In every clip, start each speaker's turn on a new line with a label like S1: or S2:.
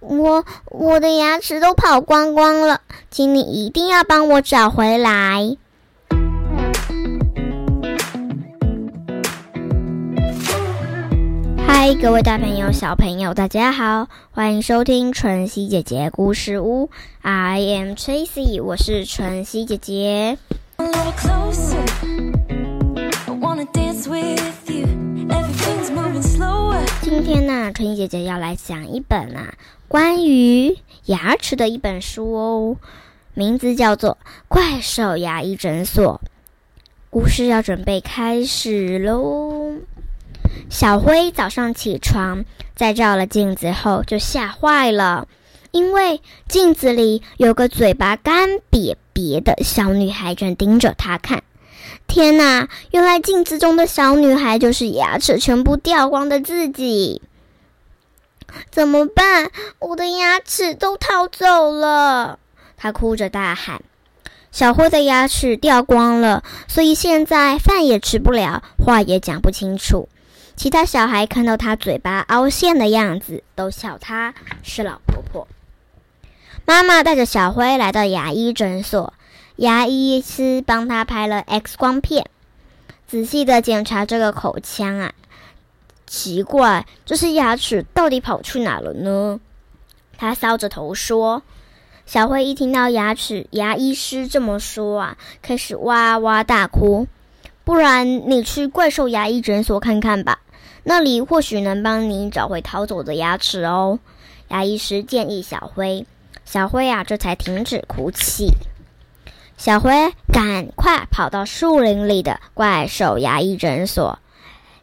S1: 我我的牙齿都跑光光了，请你一定要帮我找回来。嗨，各位大朋友、小朋友，大家好，欢迎收听晨曦姐姐故事屋。I am Tracy，我是晨曦姐姐。今天呢，春姐姐要来讲一本啊关于牙齿的一本书哦，名字叫做《怪兽牙医诊所》。故事要准备开始喽。小灰早上起床，在照了镜子后就吓坏了，因为镜子里有个嘴巴干瘪瘪的小女孩正盯着他看。天哪！原来镜子中的小女孩就是牙齿全部掉光的自己。怎么办？我的牙齿都逃走了！她哭着大喊。小灰的牙齿掉光了，所以现在饭也吃不了，话也讲不清楚。其他小孩看到她嘴巴凹陷的样子，都笑她是老婆婆。妈妈带着小灰来到牙医诊所。牙医师帮他拍了 X 光片，仔细的检查这个口腔啊。奇怪，这些牙齿到底跑去哪了呢？他搔着头说：“小辉一听到牙齿牙医师这么说啊，开始哇哇大哭。不然你去怪兽牙医诊所看看吧，那里或许能帮你找回逃走的牙齿哦。”牙医师建议小辉，小辉啊，这才停止哭泣。小灰赶快跑到树林里的怪兽牙医诊所。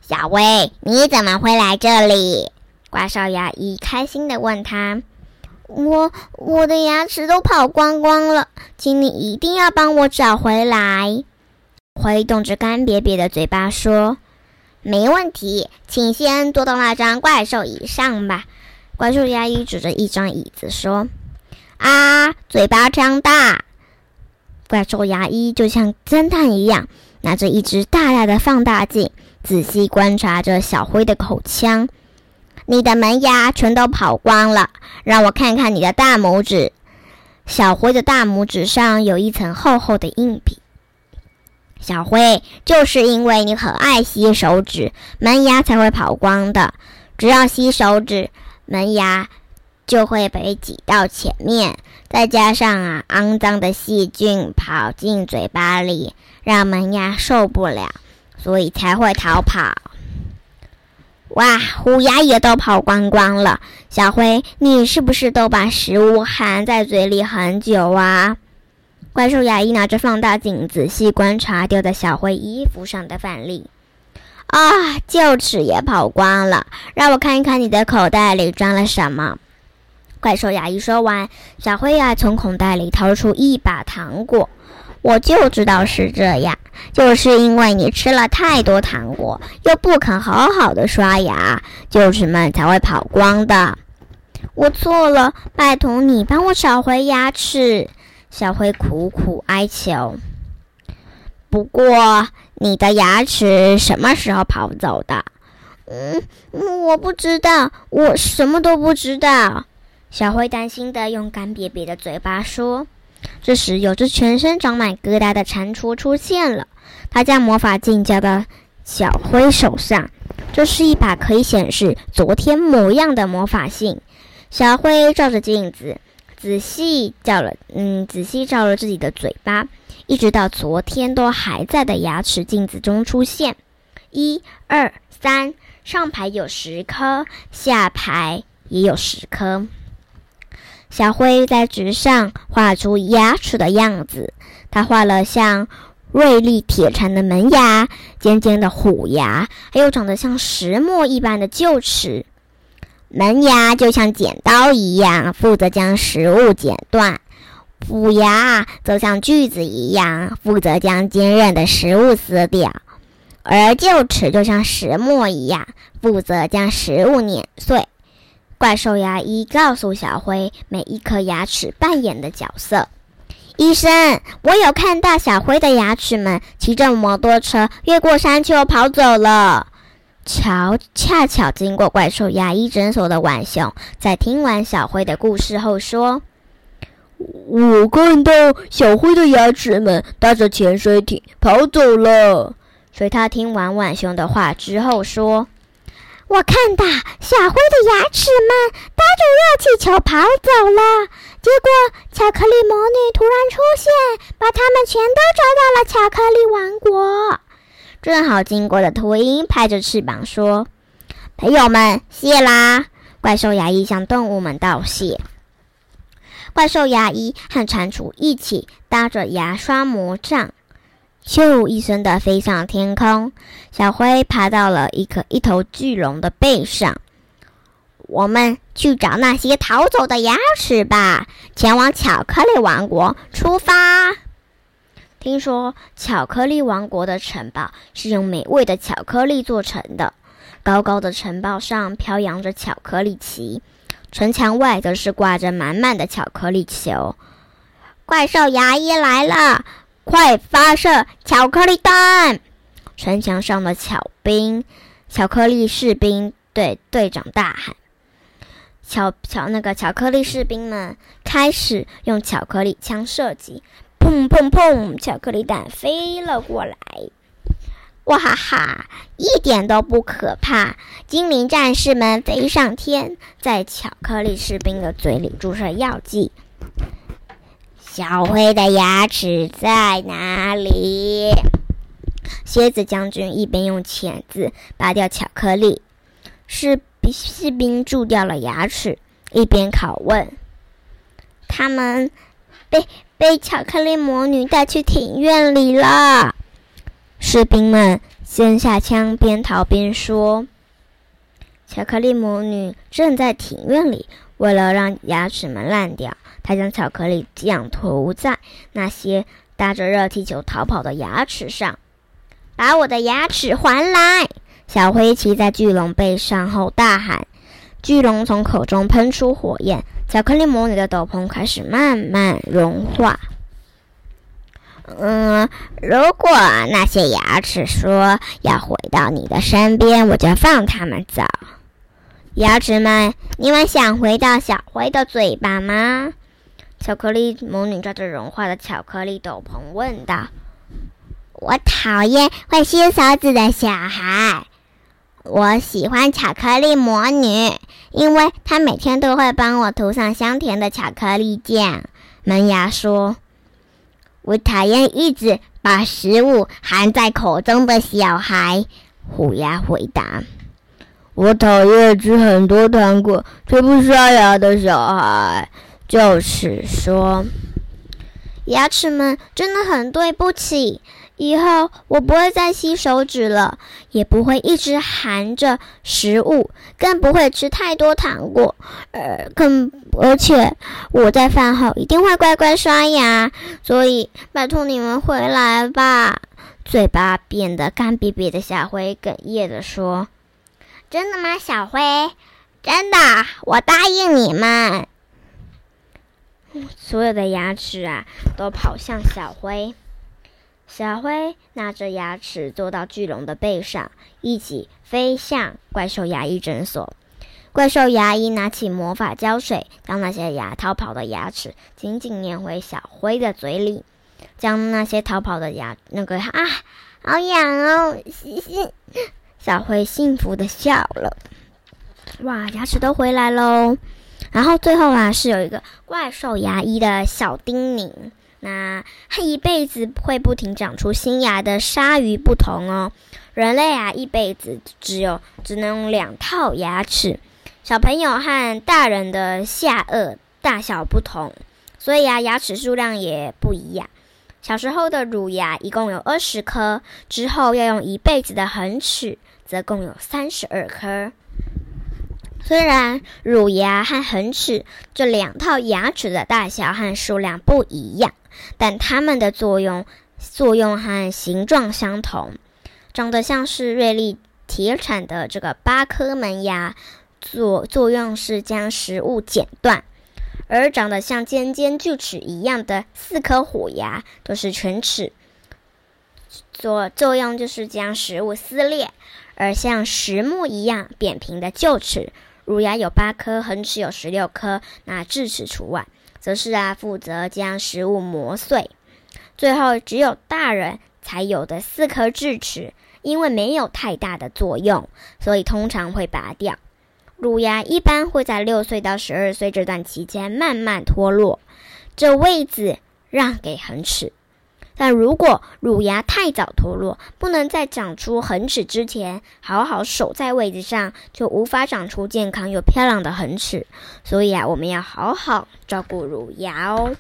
S1: 小灰，你怎么会来这里？怪兽牙医开心的问他：“我我的牙齿都跑光光了，请你一定要帮我找回来。”挥动着干瘪瘪的嘴巴说：“没问题，请先坐到那张怪兽椅上吧。”怪兽牙医指着一张椅子说：“啊，嘴巴张大。”怪兽牙医就像侦探一样，拿着一只大大的放大镜，仔细观察着小灰的口腔。你的门牙全都跑光了，让我看看你的大拇指。小灰的大拇指上有一层厚厚的硬皮。小灰，就是因为你很爱吸手指，门牙才会跑光的。只要吸手指，门牙。就会被挤到前面，再加上啊，肮脏的细菌跑进嘴巴里，让门牙受不了，所以才会逃跑。哇，虎牙也都跑光光了。小灰，你是不是都把食物含在嘴里很久啊？怪兽牙医拿着放大镜仔细观察掉在小灰衣服上的饭粒。啊，臼齿也跑光了。让我看一看你的口袋里装了什么。怪兽牙医说完，小灰呀从口袋里掏出一把糖果。我就知道是这样，就是因为你吃了太多糖果，又不肯好好的刷牙，臼齿们才会跑光的。我错了，拜托你帮我找回牙齿。小灰苦苦哀求。不过，你的牙齿什么时候跑走的？嗯，我不知道，我什么都不知道。小灰担心的用干瘪瘪的嘴巴说：“这时，有只全身长满疙瘩的蟾蜍出现了。他将魔法镜交到小灰手上，这是一把可以显示昨天模样的魔法镜。小灰照着镜子，仔细照了，嗯，仔细照了自己的嘴巴，一直到昨天都还在的牙齿镜子中出现。一、二、三，上排有十颗，下排也有十颗。”小灰在纸上画出牙齿的样子，他画了像锐利铁铲的门牙、尖尖的虎牙，还有长得像石磨一般的臼齿。门牙就像剪刀一样，负责将食物剪断；虎牙则像锯子一样，负责将坚韧的食物撕掉；而臼齿就像石磨一样，负责将食物碾碎。怪兽牙医告诉小灰每一颗牙齿扮演的角色。医生，我有看到小灰的牙齿们骑着摩托车越过山丘跑走了。巧恰巧经过怪兽牙医诊所的浣熊，在听完小灰的故事后说：“
S2: 我看到小灰的牙齿们搭着潜水艇跑走了。”
S1: 所以他听完浣熊的话之后说：“我看到小灰的牙齿们搭着热气球跑走了。结果巧克力魔女突然出现，把他们全都抓到了巧克力王国。”正好经过的秃鹰拍着翅膀说：“朋友们，谢啦！”怪兽牙医向动物们道谢。怪兽牙医和蟾蜍一起搭着牙刷魔杖，咻一声的飞上天空。小灰爬到了一颗一头巨龙的背上。我们去找那些逃走的牙齿吧，前往巧克力王国出发。听说巧克力王国的城堡是用美味的巧克力做成的，高高的城堡上飘扬着巧克力旗，城墙外则是挂着满满的巧克力球。怪兽牙医来了，快发射巧克力弹！城墙上的巧兵、巧克力士兵对队长大喊：“巧巧那个巧克力士兵们开始用巧克力枪射击。”砰砰砰！巧克力弹飞了过来，哇哈哈，一点都不可怕！精灵战士们飞上天，在巧克力士兵的嘴里注射药剂。小灰的牙齿在哪里？蝎子将军一边用钳子拔掉巧克力，士士兵蛀掉了牙齿，一边拷问他们。被被巧克力魔女带去庭院里了。士兵们先下枪，边逃边说：“巧克力魔女正在庭院里，为了让牙齿们烂掉，他将巧克力酱涂在那些搭着热气球逃跑的牙齿上。把我的牙齿还来！”小灰骑在巨龙背上后大喊。巨龙从口中喷出火焰，巧克力魔女的斗篷开始慢慢融化。嗯，如果那些牙齿说要回到你的身边，我就放他们走。牙齿们，你们想回到小灰的嘴巴吗？巧克力魔女抓着融化的巧克力斗篷问道：“我讨厌会吸勺子的小孩。”我喜欢巧克力魔女，因为她每天都会帮我涂上香甜的巧克力酱。门牙说：“我讨厌一直把食物含在口中的小孩。”虎牙回答：“
S2: 我讨厌吃很多糖果却不刷牙的小孩。”
S1: 就是说：“牙齿们真的很对不起。”以后我不会再吸手指了，也不会一直含着食物，更不会吃太多糖果。呃，更而且我在饭后一定会乖乖刷牙。所以拜托你们回来吧。嘴巴变得干瘪瘪的小灰哽咽着说：“真的吗，小灰？真的，我答应你们。”所有的牙齿啊，都跑向小灰。小灰拿着牙齿坐到巨龙的背上，一起飞向怪兽牙医诊所。怪兽牙医拿起魔法胶水，将那些牙逃跑的牙齿紧紧粘回小灰的嘴里，将那些逃跑的牙那个啊，好痒哦！嘻嘻小灰幸福的笑了。哇，牙齿都回来喽！然后最后啊，是有一个怪兽牙医的小叮咛。那和一辈子会不停长出新牙的鲨鱼不同哦，人类啊一辈子只有只能用两套牙齿。小朋友和大人的下颚大小不同，所以啊牙齿数量也不一样。小时候的乳牙一共有二十颗，之后要用一辈子的恒齿，则共有三十二颗。虽然乳牙和恒齿这两套牙齿的大小和数量不一样。但它们的作用、作用和形状相同，长得像是锐利铁铲的这个八颗门牙，作作用是将食物剪断；而长得像尖尖锯齿一样的四颗虎牙，都是犬齿，作作用就是将食物撕裂。而像石木一样扁平的臼齿。乳牙有八颗，恒齿有十六颗，那智齿除外，则是啊负责将食物磨碎。最后，只有大人才有的四颗智齿，因为没有太大的作用，所以通常会拔掉。乳牙一般会在六岁到十二岁这段期间慢慢脱落，这位子让给恒齿。但如果乳牙太早脱落，不能在长出恒齿之前好好守在位置上，就无法长出健康又漂亮的恒齿。所以啊，我们要好好照顾乳牙哦。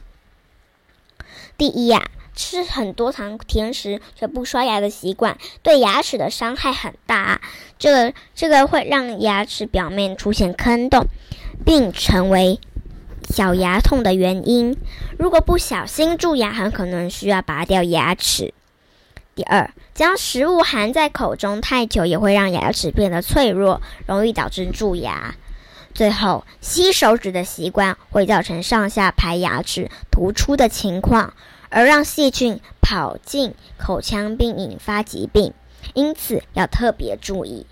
S1: 第一呀，吃很多糖甜食却不刷牙的习惯，对牙齿的伤害很大啊。这个这个会让牙齿表面出现坑洞，并成为。小牙痛的原因，如果不小心蛀牙，很可能需要拔掉牙齿。第二，将食物含在口中太久，也会让牙齿变得脆弱，容易导致蛀牙。最后，吸手指的习惯会造成上下排牙齿突出的情况，而让细菌跑进口腔并引发疾病，因此要特别注意。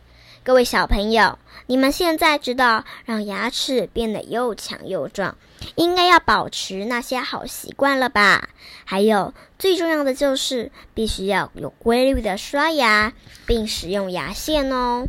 S1: 各位小朋友，你们现在知道让牙齿变得又强又壮，应该要保持那些好习惯了吧？还有最重要的就是必须要有规律的刷牙，并使用牙线哦。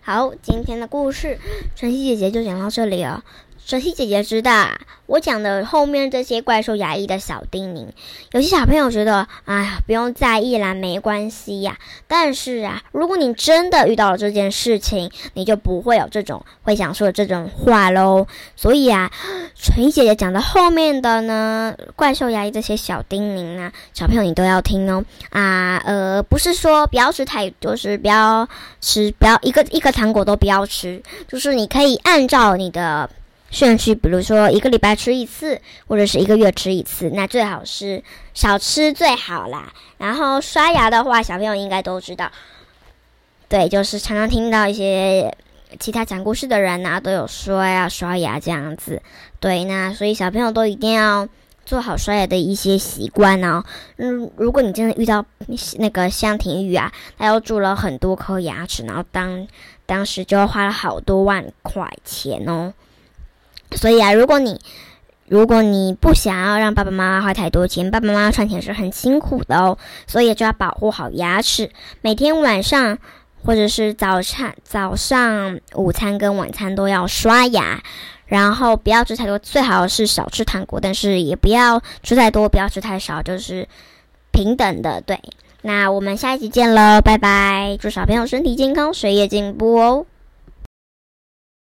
S1: 好，今天的故事，晨曦姐姐就讲到这里了。晨曦姐姐知道啊我讲的后面这些怪兽牙医的小叮咛，有些小朋友觉得，哎呀，不用在意啦，没关系呀。但是啊，如果你真的遇到了这件事情，你就不会有这种会想说这种话喽。所以啊，晨曦姐姐讲的后面的呢，怪兽牙医这些小叮咛啊，小朋友你都要听哦。啊，呃，不是说不要吃太，就是不要吃，不要一个一个糖果都不要吃，就是你可以按照你的。顺序，比如说一个礼拜吃一次，或者是一个月吃一次，那最好是少吃最好啦。然后刷牙的话，小朋友应该都知道，对，就是常常听到一些其他讲故事的人呐，都有说要刷牙这样子。对，那所以小朋友都一定要做好刷牙的一些习惯哦。嗯，如果你真的遇到那个香婷玉啊，他又蛀了很多颗牙齿，然后当当时就花了好多万块钱哦。所以啊，如果你如果你不想要让爸爸妈妈花太多钱，爸爸妈妈赚钱是很辛苦的哦，所以就要保护好牙齿。每天晚上或者是早餐、早上、午餐跟晚餐都要刷牙，然后不要吃太多，最好是少吃糖果，但是也不要吃太多，不要吃太少，就是平等的。对，那我们下一集见喽，拜拜！祝小朋友身体健康，学业进步哦。